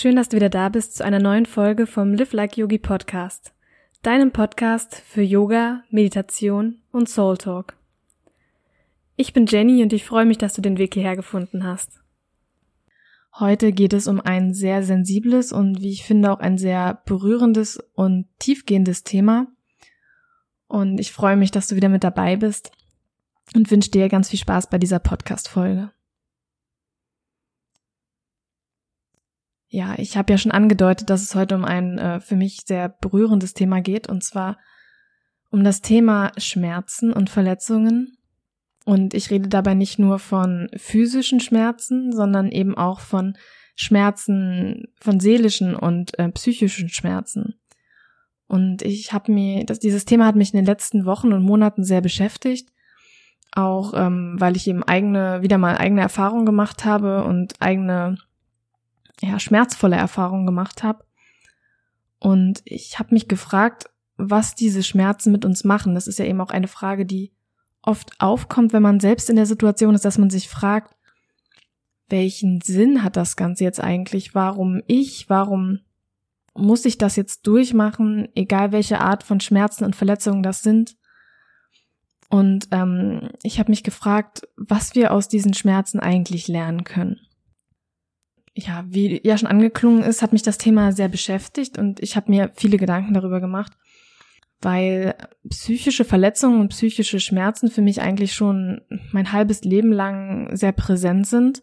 schön, dass du wieder da bist zu einer neuen Folge vom Live Like Yogi Podcast, deinem Podcast für Yoga, Meditation und Soul Talk. Ich bin Jenny und ich freue mich, dass du den Weg hierher gefunden hast. Heute geht es um ein sehr sensibles und wie ich finde auch ein sehr berührendes und tiefgehendes Thema. Und ich freue mich, dass du wieder mit dabei bist und wünsche dir ganz viel Spaß bei dieser Podcast-Folge. Ja, ich habe ja schon angedeutet, dass es heute um ein äh, für mich sehr berührendes Thema geht, und zwar um das Thema Schmerzen und Verletzungen. Und ich rede dabei nicht nur von physischen Schmerzen, sondern eben auch von Schmerzen, von seelischen und äh, psychischen Schmerzen. Und ich habe mir, das, dieses Thema hat mich in den letzten Wochen und Monaten sehr beschäftigt, auch ähm, weil ich eben eigene, wieder mal eigene Erfahrungen gemacht habe und eigene ja, schmerzvolle Erfahrungen gemacht habe. Und ich habe mich gefragt, was diese Schmerzen mit uns machen. Das ist ja eben auch eine Frage, die oft aufkommt, wenn man selbst in der Situation ist, dass man sich fragt, welchen Sinn hat das Ganze jetzt eigentlich? Warum ich? Warum muss ich das jetzt durchmachen, egal welche Art von Schmerzen und Verletzungen das sind? Und ähm, ich habe mich gefragt, was wir aus diesen Schmerzen eigentlich lernen können ja, wie ja schon angeklungen ist, hat mich das Thema sehr beschäftigt und ich habe mir viele Gedanken darüber gemacht, weil psychische Verletzungen und psychische Schmerzen für mich eigentlich schon mein halbes Leben lang sehr präsent sind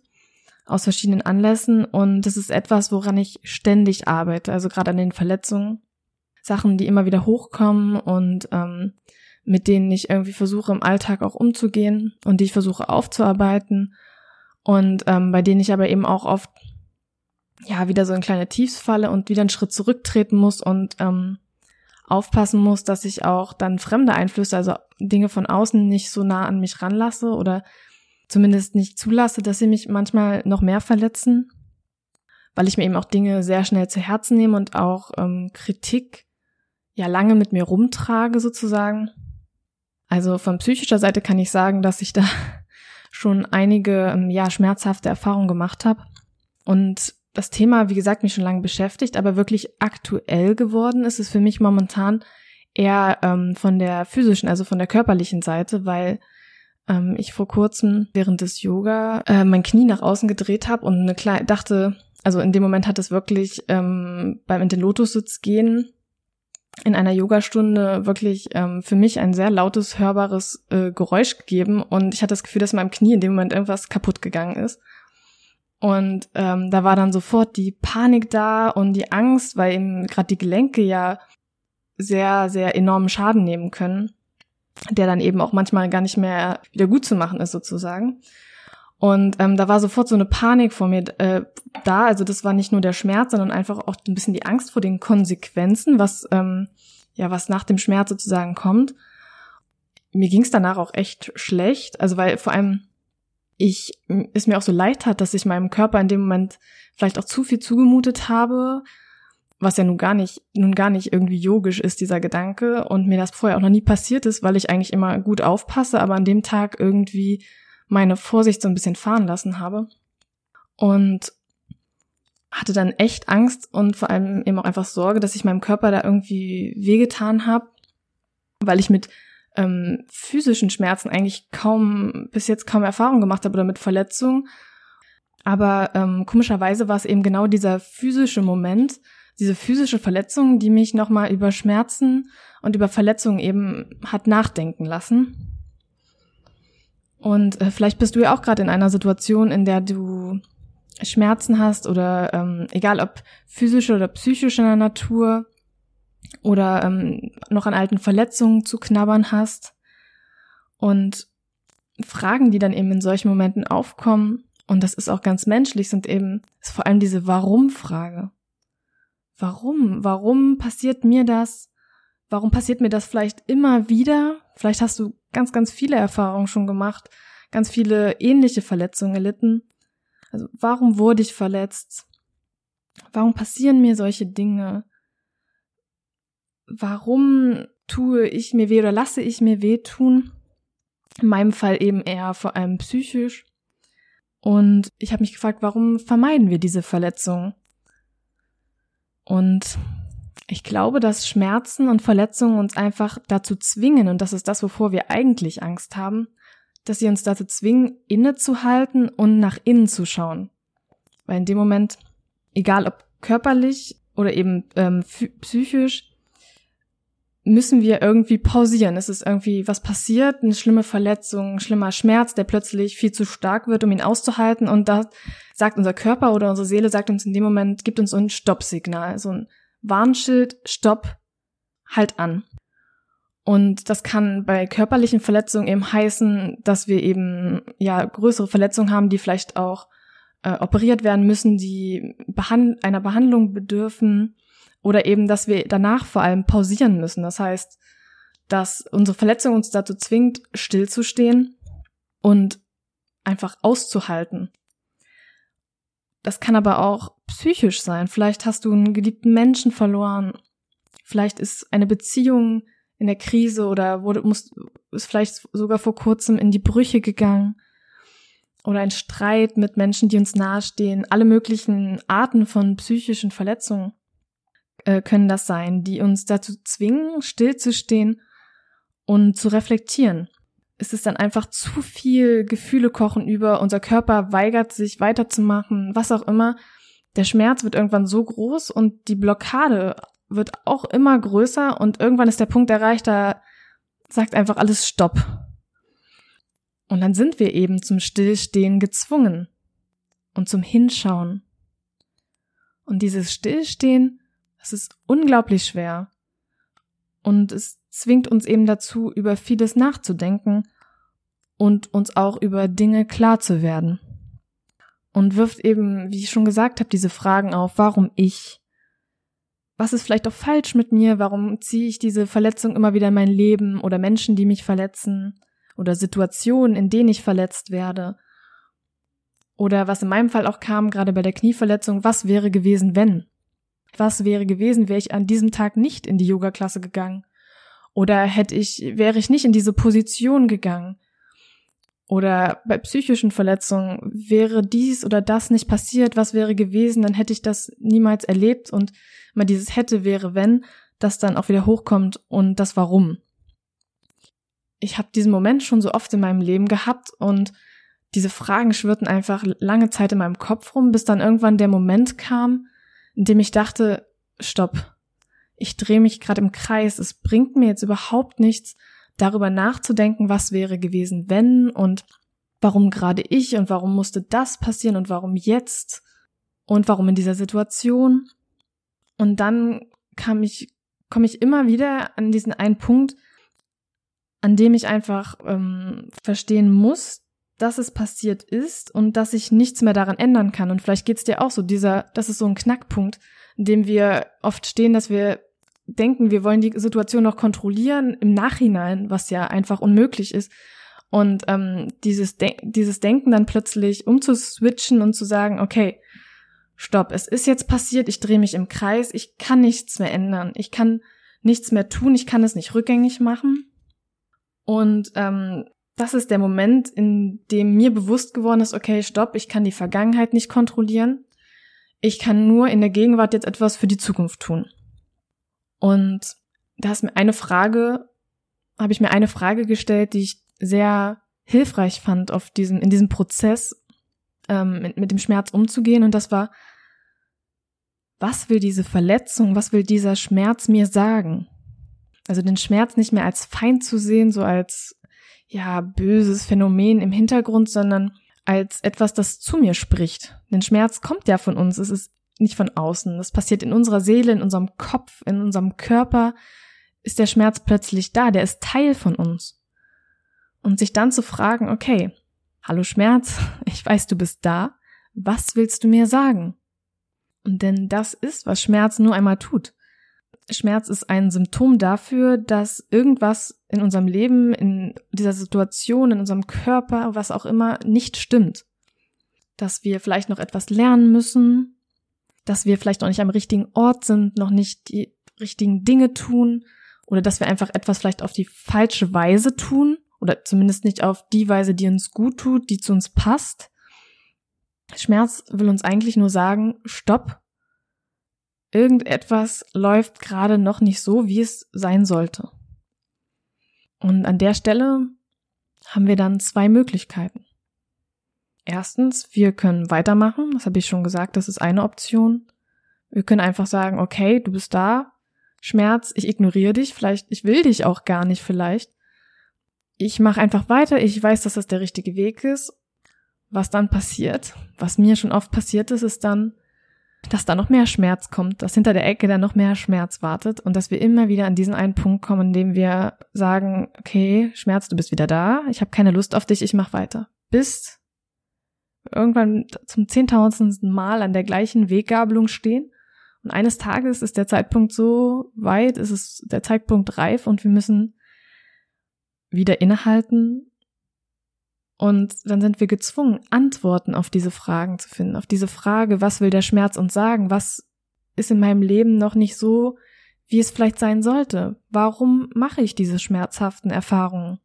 aus verschiedenen Anlässen. Und das ist etwas, woran ich ständig arbeite, also gerade an den Verletzungen, Sachen, die immer wieder hochkommen und ähm, mit denen ich irgendwie versuche im Alltag auch umzugehen und die ich versuche aufzuarbeiten. Und ähm, bei denen ich aber eben auch oft ja, wieder so in kleine Tiefs falle und wieder einen Schritt zurücktreten muss und ähm, aufpassen muss, dass ich auch dann fremde Einflüsse, also Dinge von außen nicht so nah an mich ranlasse oder zumindest nicht zulasse, dass sie mich manchmal noch mehr verletzen, weil ich mir eben auch Dinge sehr schnell zu Herzen nehme und auch ähm, Kritik ja lange mit mir rumtrage sozusagen. Also von psychischer Seite kann ich sagen, dass ich da schon einige ähm, ja schmerzhafte Erfahrungen gemacht habe und das Thema, wie gesagt, mich schon lange beschäftigt, aber wirklich aktuell geworden ist es für mich momentan eher ähm, von der physischen, also von der körperlichen Seite, weil ähm, ich vor kurzem während des Yoga äh, mein Knie nach außen gedreht habe und eine kleine dachte, also in dem Moment hat es wirklich ähm, beim in den Lotussitz gehen in einer Yogastunde wirklich ähm, für mich ein sehr lautes hörbares äh, Geräusch gegeben und ich hatte das Gefühl, dass meinem Knie in dem Moment irgendwas kaputt gegangen ist. Und ähm, da war dann sofort die Panik da und die Angst, weil eben gerade die Gelenke ja sehr, sehr enormen Schaden nehmen können, der dann eben auch manchmal gar nicht mehr wieder gut zu machen ist sozusagen. Und ähm, da war sofort so eine Panik vor mir äh, da. Also das war nicht nur der Schmerz, sondern einfach auch ein bisschen die Angst vor den Konsequenzen, was ähm, ja was nach dem Schmerz sozusagen kommt. Mir ging es danach auch echt schlecht, also weil vor allem ich es mir auch so leid hat, dass ich meinem Körper in dem Moment vielleicht auch zu viel zugemutet habe, was ja nun gar nicht, nun gar nicht irgendwie yogisch ist, dieser Gedanke, und mir das vorher auch noch nie passiert ist, weil ich eigentlich immer gut aufpasse, aber an dem Tag irgendwie meine Vorsicht so ein bisschen fahren lassen habe. Und hatte dann echt Angst und vor allem eben auch einfach Sorge, dass ich meinem Körper da irgendwie wehgetan habe, weil ich mit ähm, physischen Schmerzen eigentlich kaum, bis jetzt kaum Erfahrung gemacht habe oder mit Verletzungen. Aber ähm, komischerweise war es eben genau dieser physische Moment, diese physische Verletzung, die mich nochmal über Schmerzen und über Verletzungen eben hat nachdenken lassen. Und äh, vielleicht bist du ja auch gerade in einer Situation, in der du Schmerzen hast oder ähm, egal ob physische oder psychischer Natur oder ähm, noch an alten Verletzungen zu knabbern hast. Und Fragen, die dann eben in solchen Momenten aufkommen, und das ist auch ganz menschlich, sind eben, ist vor allem diese Warum-Frage. Warum? Warum passiert mir das? Warum passiert mir das vielleicht immer wieder? Vielleicht hast du ganz, ganz viele Erfahrungen schon gemacht, ganz viele ähnliche Verletzungen erlitten. Also warum wurde ich verletzt? Warum passieren mir solche Dinge? Warum tue ich mir weh oder lasse ich mir weh tun? In meinem Fall eben eher vor allem psychisch. Und ich habe mich gefragt, warum vermeiden wir diese Verletzung? Und ich glaube, dass Schmerzen und Verletzungen uns einfach dazu zwingen, und das ist das, wovor wir eigentlich Angst haben, dass sie uns dazu zwingen, innezuhalten und nach innen zu schauen. Weil in dem Moment, egal ob körperlich oder eben ähm, psychisch, müssen wir irgendwie pausieren. Es ist irgendwie was passiert, eine schlimme Verletzung, ein schlimmer Schmerz, der plötzlich viel zu stark wird, um ihn auszuhalten. Und da sagt unser Körper oder unsere Seele sagt uns in dem Moment, gibt uns so ein Stoppsignal, so ein Warnschild, Stopp, halt an. Und das kann bei körperlichen Verletzungen eben heißen, dass wir eben ja größere Verletzungen haben, die vielleicht auch äh, operiert werden müssen, die behand einer Behandlung bedürfen oder eben, dass wir danach vor allem pausieren müssen. Das heißt, dass unsere Verletzung uns dazu zwingt, stillzustehen und einfach auszuhalten. Das kann aber auch psychisch sein. Vielleicht hast du einen geliebten Menschen verloren. Vielleicht ist eine Beziehung in der Krise oder wurde, muss, ist vielleicht sogar vor kurzem in die Brüche gegangen. Oder ein Streit mit Menschen, die uns nahestehen. Alle möglichen Arten von psychischen Verletzungen äh, können das sein, die uns dazu zwingen, stillzustehen und zu reflektieren. Es ist dann einfach zu viel, Gefühle kochen über, unser Körper weigert sich weiterzumachen, was auch immer. Der Schmerz wird irgendwann so groß und die Blockade wird auch immer größer und irgendwann ist der Punkt erreicht, da sagt einfach alles Stopp. Und dann sind wir eben zum Stillstehen gezwungen und zum Hinschauen. Und dieses Stillstehen, das ist unglaublich schwer. Und es zwingt uns eben dazu, über vieles nachzudenken und uns auch über Dinge klar zu werden. Und wirft eben, wie ich schon gesagt habe, diese Fragen auf, warum ich? Was ist vielleicht auch falsch mit mir? Warum ziehe ich diese Verletzung immer wieder in mein Leben oder Menschen, die mich verletzen oder Situationen, in denen ich verletzt werde? Oder was in meinem Fall auch kam, gerade bei der Knieverletzung, was wäre gewesen, wenn? Was wäre gewesen, wäre ich an diesem Tag nicht in die Yoga-Klasse gegangen? Oder hätte ich, wäre ich nicht in diese Position gegangen? Oder bei psychischen Verletzungen, wäre dies oder das nicht passiert, was wäre gewesen, dann hätte ich das niemals erlebt und mal dieses hätte, wäre, wenn, das dann auch wieder hochkommt und das Warum. Ich habe diesen Moment schon so oft in meinem Leben gehabt und diese Fragen schwirrten einfach lange Zeit in meinem Kopf rum, bis dann irgendwann der Moment kam, in dem ich dachte, stopp, ich drehe mich gerade im Kreis, es bringt mir jetzt überhaupt nichts, darüber nachzudenken, was wäre gewesen, wenn und warum gerade ich und warum musste das passieren und warum jetzt und warum in dieser Situation. Und dann kam ich, komme ich immer wieder an diesen einen Punkt, an dem ich einfach ähm, verstehen muss, dass es passiert ist und dass ich nichts mehr daran ändern kann. Und vielleicht geht's dir auch so, dieser, das ist so ein Knackpunkt, in dem wir oft stehen, dass wir denken, wir wollen die Situation noch kontrollieren im Nachhinein, was ja einfach unmöglich ist. Und ähm, dieses, De dieses Denken dann plötzlich umzuswitchen und zu sagen, okay, stopp, es ist jetzt passiert, ich drehe mich im Kreis, ich kann nichts mehr ändern, ich kann nichts mehr tun, ich kann es nicht rückgängig machen. Und ähm, das ist der Moment, in dem mir bewusst geworden ist, okay, stopp, ich kann die Vergangenheit nicht kontrollieren. Ich kann nur in der Gegenwart jetzt etwas für die Zukunft tun. Und da ist mir eine Frage, habe ich mir eine Frage gestellt, die ich sehr hilfreich fand auf diesem, in diesem Prozess, ähm, mit, mit dem Schmerz umzugehen. Und das war, was will diese Verletzung, was will dieser Schmerz mir sagen? Also den Schmerz nicht mehr als Feind zu sehen, so als ja böses Phänomen im Hintergrund, sondern als etwas, das zu mir spricht. Denn Schmerz kommt ja von uns. Es ist nicht von außen. Das passiert in unserer Seele, in unserem Kopf, in unserem Körper. Ist der Schmerz plötzlich da? Der ist Teil von uns. Und sich dann zu fragen, okay, hallo Schmerz, ich weiß, du bist da. Was willst du mir sagen? Und denn das ist, was Schmerz nur einmal tut. Schmerz ist ein Symptom dafür, dass irgendwas in unserem Leben, in dieser Situation, in unserem Körper, was auch immer, nicht stimmt. Dass wir vielleicht noch etwas lernen müssen, dass wir vielleicht noch nicht am richtigen Ort sind, noch nicht die richtigen Dinge tun oder dass wir einfach etwas vielleicht auf die falsche Weise tun oder zumindest nicht auf die Weise, die uns gut tut, die zu uns passt. Schmerz will uns eigentlich nur sagen, stopp. Irgendetwas läuft gerade noch nicht so, wie es sein sollte. Und an der Stelle haben wir dann zwei Möglichkeiten. Erstens, wir können weitermachen, das habe ich schon gesagt, das ist eine Option. Wir können einfach sagen, okay, du bist da, Schmerz, ich ignoriere dich, vielleicht, ich will dich auch gar nicht vielleicht. Ich mache einfach weiter, ich weiß, dass das der richtige Weg ist. Was dann passiert, was mir schon oft passiert ist, ist dann, dass da noch mehr Schmerz kommt, dass hinter der Ecke da noch mehr Schmerz wartet und dass wir immer wieder an diesen einen Punkt kommen, in dem wir sagen, okay, Schmerz, du bist wieder da, ich habe keine Lust auf dich, ich mach weiter. Bis irgendwann zum zehntausendsten Mal an der gleichen Weggabelung stehen und eines Tages ist der Zeitpunkt so weit, ist es der Zeitpunkt reif und wir müssen wieder innehalten und dann sind wir gezwungen, Antworten auf diese Fragen zu finden, auf diese Frage, was will der Schmerz uns sagen? Was ist in meinem Leben noch nicht so, wie es vielleicht sein sollte? Warum mache ich diese schmerzhaften Erfahrungen?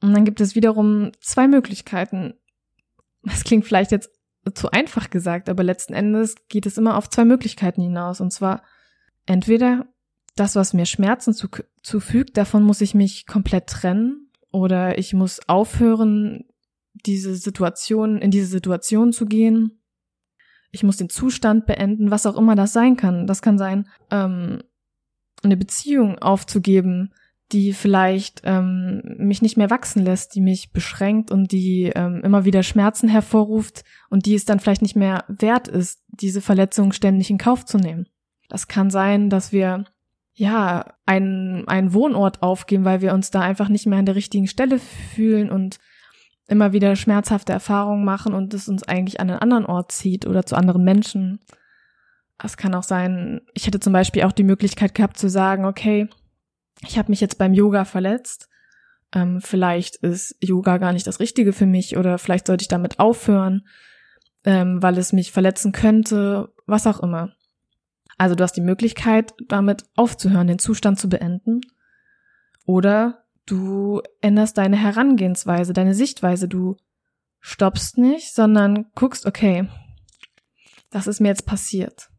Und dann gibt es wiederum zwei Möglichkeiten. Das klingt vielleicht jetzt zu einfach gesagt, aber letzten Endes geht es immer auf zwei Möglichkeiten hinaus. Und zwar entweder das, was mir Schmerzen zufügt, davon muss ich mich komplett trennen oder ich muss aufhören, diese Situation, in diese Situation zu gehen. Ich muss den Zustand beenden, was auch immer das sein kann. Das kann sein, ähm, eine Beziehung aufzugeben, die vielleicht ähm, mich nicht mehr wachsen lässt, die mich beschränkt und die ähm, immer wieder Schmerzen hervorruft und die es dann vielleicht nicht mehr wert ist, diese Verletzung ständig in Kauf zu nehmen. Das kann sein, dass wir ja, einen, einen Wohnort aufgeben, weil wir uns da einfach nicht mehr an der richtigen Stelle fühlen und immer wieder schmerzhafte Erfahrungen machen und es uns eigentlich an einen anderen Ort zieht oder zu anderen Menschen. Es kann auch sein, ich hätte zum Beispiel auch die Möglichkeit gehabt zu sagen, okay, ich habe mich jetzt beim Yoga verletzt. Ähm, vielleicht ist Yoga gar nicht das Richtige für mich oder vielleicht sollte ich damit aufhören, ähm, weil es mich verletzen könnte, was auch immer. Also du hast die Möglichkeit, damit aufzuhören, den Zustand zu beenden. Oder du änderst deine Herangehensweise, deine Sichtweise. Du stoppst nicht, sondern guckst, okay, das ist mir jetzt passiert.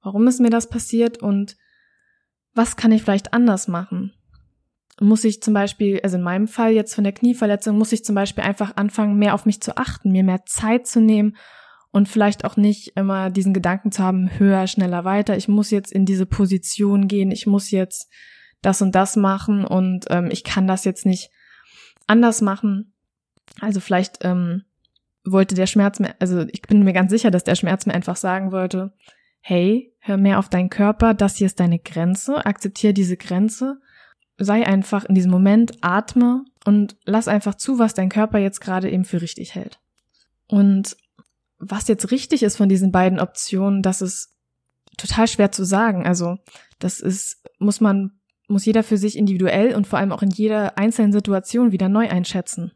Warum ist mir das passiert und was kann ich vielleicht anders machen? Muss ich zum Beispiel, also in meinem Fall jetzt von der Knieverletzung, muss ich zum Beispiel einfach anfangen, mehr auf mich zu achten, mir mehr Zeit zu nehmen und vielleicht auch nicht immer diesen Gedanken zu haben, höher, schneller, weiter. Ich muss jetzt in diese Position gehen, ich muss jetzt das und das machen und ähm, ich kann das jetzt nicht anders machen. Also vielleicht ähm, wollte der Schmerz mir, also ich bin mir ganz sicher, dass der Schmerz mir einfach sagen wollte, hey, hör mehr auf deinen Körper, das hier ist deine Grenze, akzeptiere diese Grenze, sei einfach in diesem Moment, atme und lass einfach zu, was dein Körper jetzt gerade eben für richtig hält. Und was jetzt richtig ist von diesen beiden Optionen, das ist total schwer zu sagen. Also das ist, muss man, muss jeder für sich individuell und vor allem auch in jeder einzelnen Situation wieder neu einschätzen.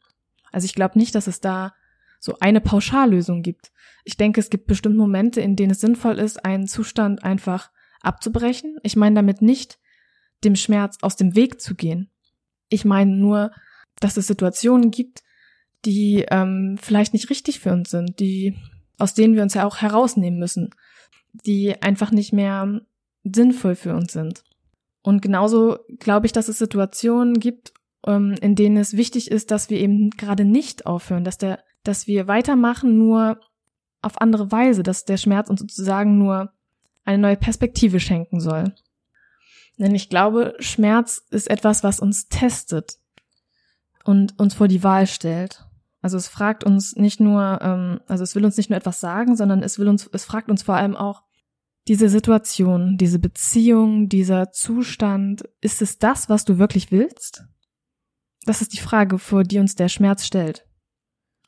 Also ich glaube nicht, dass es da so eine Pauschallösung gibt. Ich denke, es gibt bestimmt Momente, in denen es sinnvoll ist, einen Zustand einfach abzubrechen. Ich meine damit nicht, dem Schmerz aus dem Weg zu gehen. Ich meine nur, dass es Situationen gibt, die ähm, vielleicht nicht richtig für uns sind, die aus denen wir uns ja auch herausnehmen müssen, die einfach nicht mehr sinnvoll für uns sind. Und genauso glaube ich, dass es Situationen gibt, ähm, in denen es wichtig ist, dass wir eben gerade nicht aufhören, dass der, dass wir weitermachen, nur auf andere Weise, dass der Schmerz uns sozusagen nur eine neue Perspektive schenken soll. Denn ich glaube, Schmerz ist etwas, was uns testet und uns vor die Wahl stellt. Also es fragt uns nicht nur, ähm, also es will uns nicht nur etwas sagen, sondern es will uns, es fragt uns vor allem auch diese Situation, diese Beziehung, dieser Zustand, ist es das, was du wirklich willst? Das ist die Frage, vor die uns der Schmerz stellt.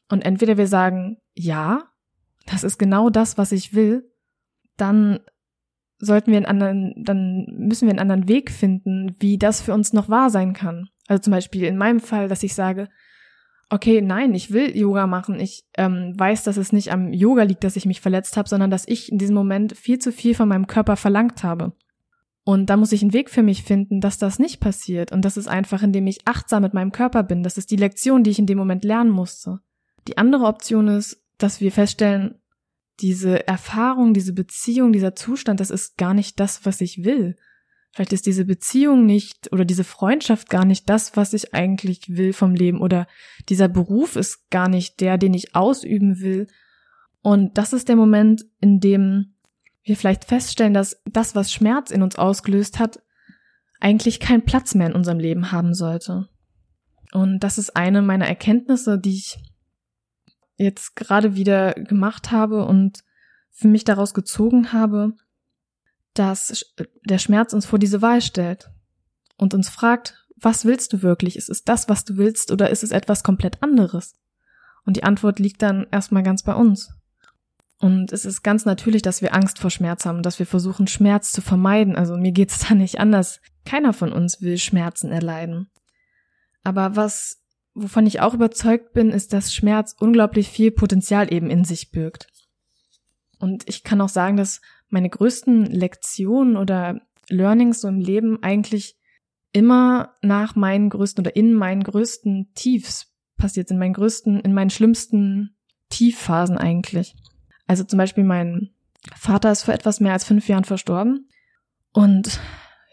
Und entweder wir sagen, ja, das ist genau das, was ich will, dann sollten wir einen anderen, dann müssen wir einen anderen Weg finden, wie das für uns noch wahr sein kann. Also zum Beispiel in meinem Fall, dass ich sage, okay, nein, ich will Yoga machen. Ich ähm, weiß, dass es nicht am Yoga liegt, dass ich mich verletzt habe, sondern dass ich in diesem Moment viel zu viel von meinem Körper verlangt habe. Und da muss ich einen Weg für mich finden, dass das nicht passiert. Und das ist einfach, indem ich achtsam mit meinem Körper bin. Das ist die Lektion, die ich in dem Moment lernen musste. Die andere Option ist, dass wir feststellen, diese Erfahrung, diese Beziehung, dieser Zustand, das ist gar nicht das, was ich will. Vielleicht ist diese Beziehung nicht oder diese Freundschaft gar nicht das, was ich eigentlich will vom Leben oder dieser Beruf ist gar nicht der, den ich ausüben will. Und das ist der Moment, in dem wir vielleicht feststellen, dass das, was Schmerz in uns ausgelöst hat, eigentlich keinen Platz mehr in unserem Leben haben sollte. Und das ist eine meiner Erkenntnisse, die ich jetzt gerade wieder gemacht habe und für mich daraus gezogen habe, dass der Schmerz uns vor diese Wahl stellt und uns fragt, was willst du wirklich? Ist es das, was du willst oder ist es etwas komplett anderes? Und die Antwort liegt dann erstmal ganz bei uns. Und es ist ganz natürlich, dass wir Angst vor Schmerz haben, dass wir versuchen, Schmerz zu vermeiden. Also mir geht's da nicht anders. Keiner von uns will Schmerzen erleiden. Aber was, wovon ich auch überzeugt bin, ist, dass Schmerz unglaublich viel Potenzial eben in sich birgt. Und ich kann auch sagen, dass meine größten Lektionen oder Learnings so im Leben eigentlich immer nach meinen größten oder in meinen größten Tiefs passiert sind, in meinen größten, in meinen schlimmsten Tiefphasen eigentlich. Also zum Beispiel mein Vater ist vor etwas mehr als fünf Jahren verstorben und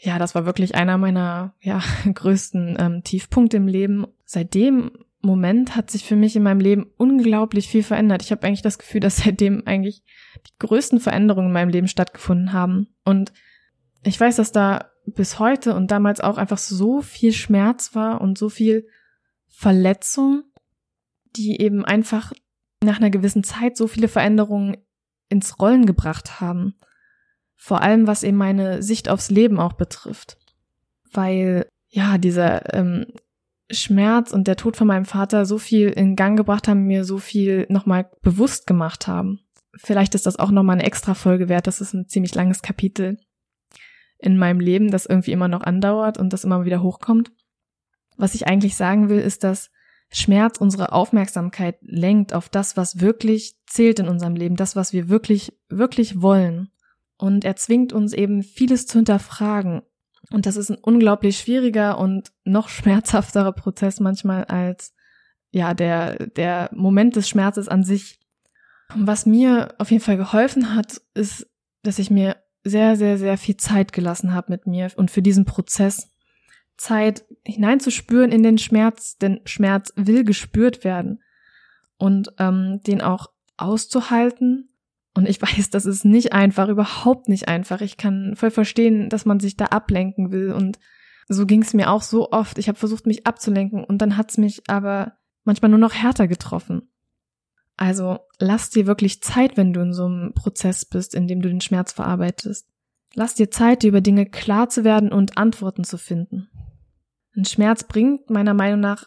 ja, das war wirklich einer meiner ja, größten ähm, Tiefpunkte im Leben. Seitdem Moment hat sich für mich in meinem Leben unglaublich viel verändert. Ich habe eigentlich das Gefühl, dass seitdem eigentlich die größten Veränderungen in meinem Leben stattgefunden haben. Und ich weiß, dass da bis heute und damals auch einfach so viel Schmerz war und so viel Verletzung, die eben einfach nach einer gewissen Zeit so viele Veränderungen ins Rollen gebracht haben. Vor allem was eben meine Sicht aufs Leben auch betrifft. Weil ja, dieser ähm, Schmerz und der Tod von meinem Vater so viel in Gang gebracht haben, mir so viel nochmal bewusst gemacht haben. Vielleicht ist das auch nochmal eine extra Folge wert. Das ist ein ziemlich langes Kapitel in meinem Leben, das irgendwie immer noch andauert und das immer wieder hochkommt. Was ich eigentlich sagen will, ist, dass Schmerz unsere Aufmerksamkeit lenkt auf das, was wirklich zählt in unserem Leben, das, was wir wirklich, wirklich wollen. Und er zwingt uns eben vieles zu hinterfragen und das ist ein unglaublich schwieriger und noch schmerzhafterer Prozess manchmal als ja der der Moment des Schmerzes an sich. Was mir auf jeden Fall geholfen hat, ist, dass ich mir sehr sehr sehr viel Zeit gelassen habe mit mir und für diesen Prozess Zeit hineinzuspüren in den Schmerz, denn Schmerz will gespürt werden und ähm, den auch auszuhalten und ich weiß, das ist nicht einfach, überhaupt nicht einfach. Ich kann voll verstehen, dass man sich da ablenken will. Und so ging es mir auch so oft. Ich habe versucht, mich abzulenken und dann hat's mich aber manchmal nur noch härter getroffen. Also lass dir wirklich Zeit, wenn du in so einem Prozess bist, in dem du den Schmerz verarbeitest. Lass dir Zeit, dir über Dinge klar zu werden und Antworten zu finden. Ein Schmerz bringt meiner Meinung nach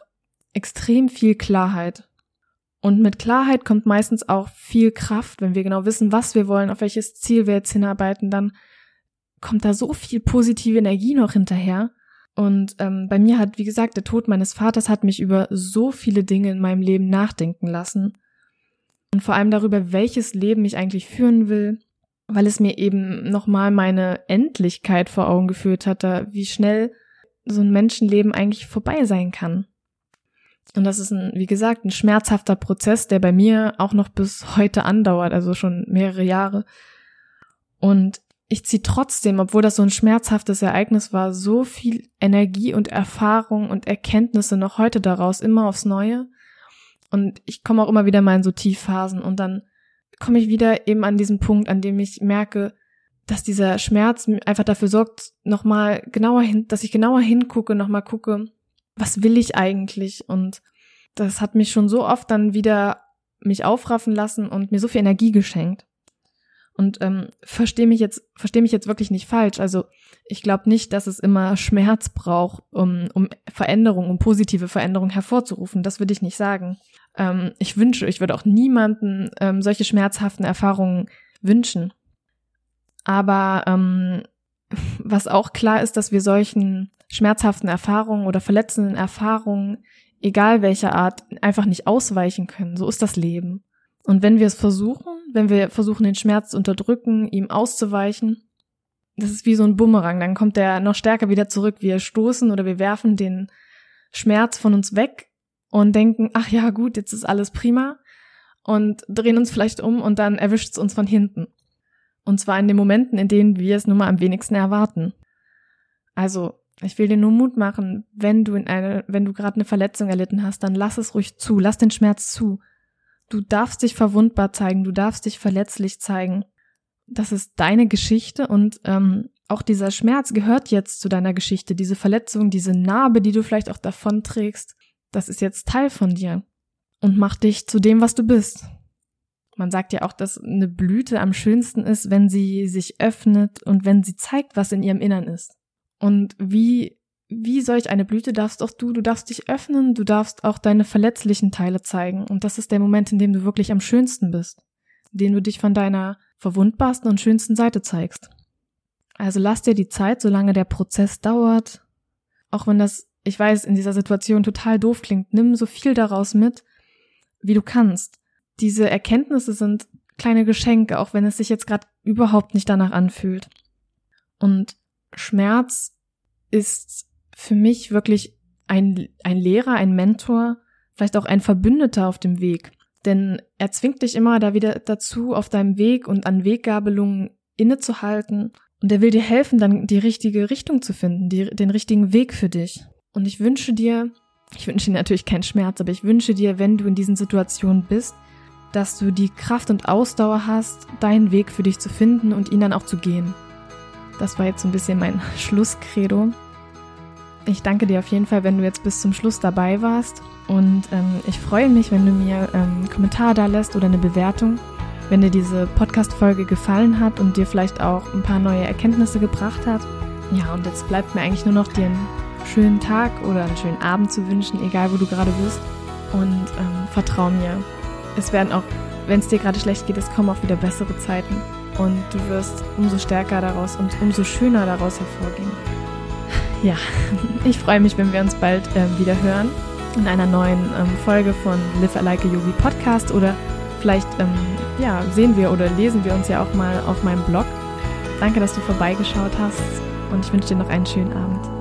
extrem viel Klarheit. Und mit Klarheit kommt meistens auch viel Kraft, wenn wir genau wissen, was wir wollen, auf welches Ziel wir jetzt hinarbeiten, dann kommt da so viel positive Energie noch hinterher. Und ähm, bei mir hat, wie gesagt, der Tod meines Vaters hat mich über so viele Dinge in meinem Leben nachdenken lassen. Und vor allem darüber, welches Leben ich eigentlich führen will, weil es mir eben nochmal meine Endlichkeit vor Augen geführt hat, wie schnell so ein Menschenleben eigentlich vorbei sein kann. Und das ist ein, wie gesagt, ein schmerzhafter Prozess, der bei mir auch noch bis heute andauert, also schon mehrere Jahre. Und ich ziehe trotzdem, obwohl das so ein schmerzhaftes Ereignis war, so viel Energie und Erfahrung und Erkenntnisse noch heute daraus, immer aufs Neue. Und ich komme auch immer wieder mal in so Tiefphasen und dann komme ich wieder eben an diesen Punkt, an dem ich merke, dass dieser Schmerz einfach dafür sorgt, nochmal genauer hin, dass ich genauer hingucke, nochmal gucke, was will ich eigentlich? Und das hat mich schon so oft dann wieder mich aufraffen lassen und mir so viel Energie geschenkt. Und ähm, verstehe mich jetzt, verstehe mich jetzt wirklich nicht falsch. Also ich glaube nicht, dass es immer Schmerz braucht, um, um Veränderung, um positive Veränderung hervorzurufen. Das würde ich nicht sagen. Ähm, ich wünsche, ich würde auch niemanden ähm, solche schmerzhaften Erfahrungen wünschen. Aber ähm, was auch klar ist, dass wir solchen schmerzhaften Erfahrungen oder verletzenden Erfahrungen, egal welcher Art, einfach nicht ausweichen können. So ist das Leben. Und wenn wir es versuchen, wenn wir versuchen, den Schmerz zu unterdrücken, ihm auszuweichen, das ist wie so ein Bumerang, dann kommt der noch stärker wieder zurück. Wir stoßen oder wir werfen den Schmerz von uns weg und denken, ach ja, gut, jetzt ist alles prima. und drehen uns vielleicht um und dann erwischt es uns von hinten. Und zwar in den Momenten, in denen wir es nun mal am wenigsten erwarten. Also, ich will dir nur Mut machen, wenn du in eine, wenn du gerade eine Verletzung erlitten hast, dann lass es ruhig zu, lass den Schmerz zu. Du darfst dich verwundbar zeigen, du darfst dich verletzlich zeigen. Das ist deine Geschichte und ähm, auch dieser Schmerz gehört jetzt zu deiner Geschichte. Diese Verletzung, diese Narbe, die du vielleicht auch davon trägst, das ist jetzt Teil von dir und macht dich zu dem, was du bist. Man sagt ja auch, dass eine Blüte am schönsten ist, wenn sie sich öffnet und wenn sie zeigt, was in ihrem Innern ist. Und wie, wie solch eine Blüte darfst auch du, du darfst dich öffnen, du darfst auch deine verletzlichen Teile zeigen. Und das ist der Moment, in dem du wirklich am schönsten bist, in dem du dich von deiner verwundbarsten und schönsten Seite zeigst. Also lass dir die Zeit, solange der Prozess dauert. Auch wenn das, ich weiß, in dieser Situation total doof klingt, nimm so viel daraus mit, wie du kannst diese Erkenntnisse sind kleine Geschenke, auch wenn es sich jetzt gerade überhaupt nicht danach anfühlt. Und Schmerz ist für mich wirklich ein, ein Lehrer, ein Mentor, vielleicht auch ein Verbündeter auf dem Weg. Denn er zwingt dich immer da wieder dazu, auf deinem Weg und an Weggabelungen innezuhalten. Und er will dir helfen, dann die richtige Richtung zu finden, die, den richtigen Weg für dich. Und ich wünsche dir, ich wünsche dir natürlich keinen Schmerz, aber ich wünsche dir, wenn du in diesen Situationen bist, dass du die Kraft und Ausdauer hast, deinen Weg für dich zu finden und ihn dann auch zu gehen. Das war jetzt so ein bisschen mein Schlusskredo. Ich danke dir auf jeden Fall, wenn du jetzt bis zum Schluss dabei warst. Und ähm, ich freue mich, wenn du mir ähm, einen Kommentar da lässt oder eine Bewertung. Wenn dir diese Podcast-Folge gefallen hat und dir vielleicht auch ein paar neue Erkenntnisse gebracht hat. Ja, und jetzt bleibt mir eigentlich nur noch dir einen schönen Tag oder einen schönen Abend zu wünschen, egal wo du gerade bist. Und ähm, vertrau mir, es werden auch, wenn es dir gerade schlecht geht, es kommen auch wieder bessere Zeiten. Und du wirst umso stärker daraus und umso schöner daraus hervorgehen. Ja, ich freue mich, wenn wir uns bald äh, wieder hören in einer neuen ähm, Folge von Live Like a Yogi Podcast oder vielleicht ähm, ja, sehen wir oder lesen wir uns ja auch mal auf meinem Blog. Danke, dass du vorbeigeschaut hast und ich wünsche dir noch einen schönen Abend.